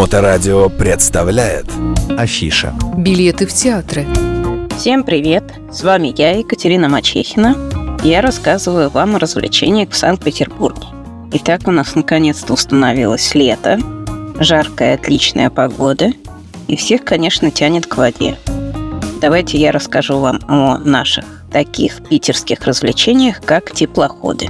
Моторадио представляет Афиша Билеты в театры Всем привет! С вами я, Екатерина Мачехина. Я рассказываю вам о развлечениях в Санкт-Петербурге. Итак, у нас наконец-то установилось лето, жаркая отличная погода, и всех, конечно, тянет к воде. Давайте я расскажу вам о наших таких питерских развлечениях, как теплоходы.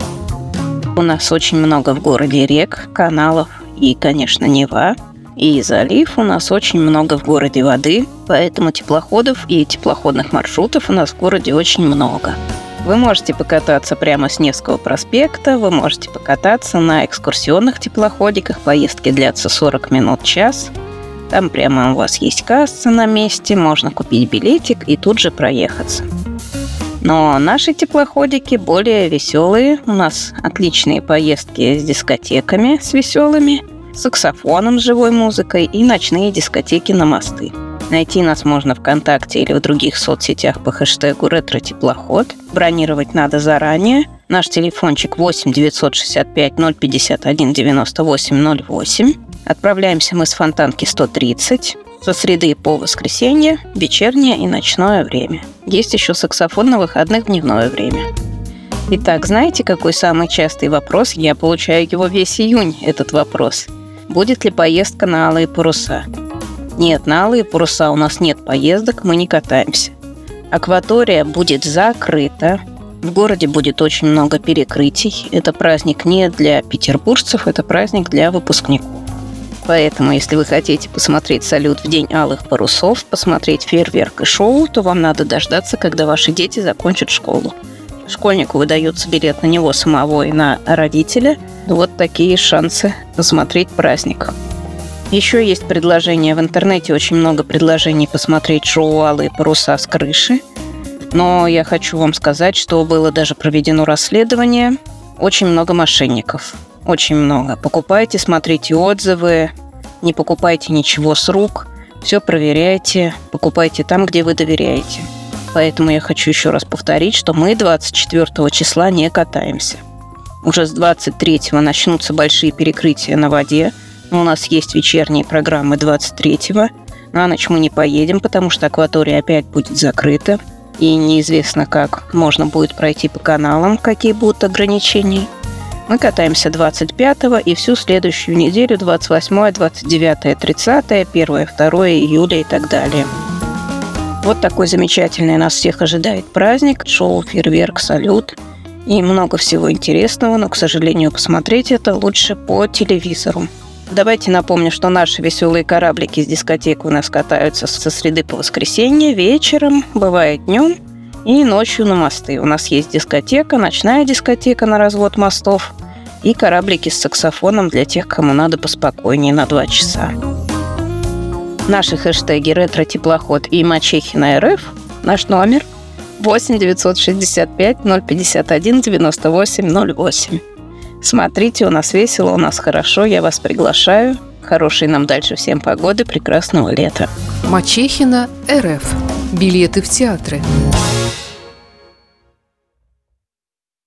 У нас очень много в городе рек, каналов и, конечно, Нева. И залив у нас очень много в городе воды, поэтому теплоходов и теплоходных маршрутов у нас в городе очень много. Вы можете покататься прямо с Невского проспекта, вы можете покататься на экскурсионных теплоходиках, поездки длятся 40 минут, час. Там прямо у вас есть касса на месте, можно купить билетик и тут же проехаться. Но наши теплоходики более веселые. У нас отличные поездки с дискотеками, с веселыми, саксофоном с живой музыкой и ночные дискотеки на мосты. Найти нас можно ВКонтакте или в других соцсетях по хэштегу «Ретро-теплоход». Бронировать надо заранее. Наш телефончик 8 965 051 98 08. Отправляемся мы с Фонтанки 130 со среды по воскресенье, вечернее и ночное время. Есть еще саксофон на выходных дневное время. Итак, знаете, какой самый частый вопрос? Я получаю его весь июнь, этот вопрос. Будет ли поездка на Алые паруса? Нет, на Алые паруса у нас нет поездок, мы не катаемся. Акватория будет закрыта, в городе будет очень много перекрытий. Это праздник не для петербуржцев, это праздник для выпускников. Поэтому, если вы хотите посмотреть салют в День Алых Парусов, посмотреть фейерверк и шоу, то вам надо дождаться, когда ваши дети закончат школу. Школьнику выдается билет на него самого и на родителя. Вот такие шансы посмотреть праздник. Еще есть предложение в интернете, очень много предложений посмотреть шоу «Алые паруса» с крыши. Но я хочу вам сказать, что было даже проведено расследование. Очень много мошенников – очень много. Покупайте, смотрите отзывы, не покупайте ничего с рук, все проверяйте, покупайте там, где вы доверяете. Поэтому я хочу еще раз повторить, что мы 24 числа не катаемся. Уже с 23 начнутся большие перекрытия на воде. У нас есть вечерние программы 23-го. На ночь мы не поедем, потому что акватория опять будет закрыта. И неизвестно, как можно будет пройти по каналам, какие будут ограничения – мы катаемся 25 и всю следующую неделю 28, 29, 30, 1, 2 июля и так далее. Вот такой замечательный нас всех ожидает праздник, шоу, фейерверк, салют и много всего интересного, но, к сожалению, посмотреть это лучше по телевизору. Давайте напомню, что наши веселые кораблики с дискотек у нас катаются со среды по воскресенье вечером, бывает днем – и ночью на мосты. У нас есть дискотека, ночная дискотека на развод мостов и кораблики с саксофоном для тех, кому надо поспокойнее на два часа. Наши хэштеги «Ретро-теплоход» и «Мачехина РФ» наш номер 8 965 051 98 08. Смотрите, у нас весело, у нас хорошо, я вас приглашаю. Хорошей нам дальше всем погоды, прекрасного лета. Мачехина РФ. Билеты в театры.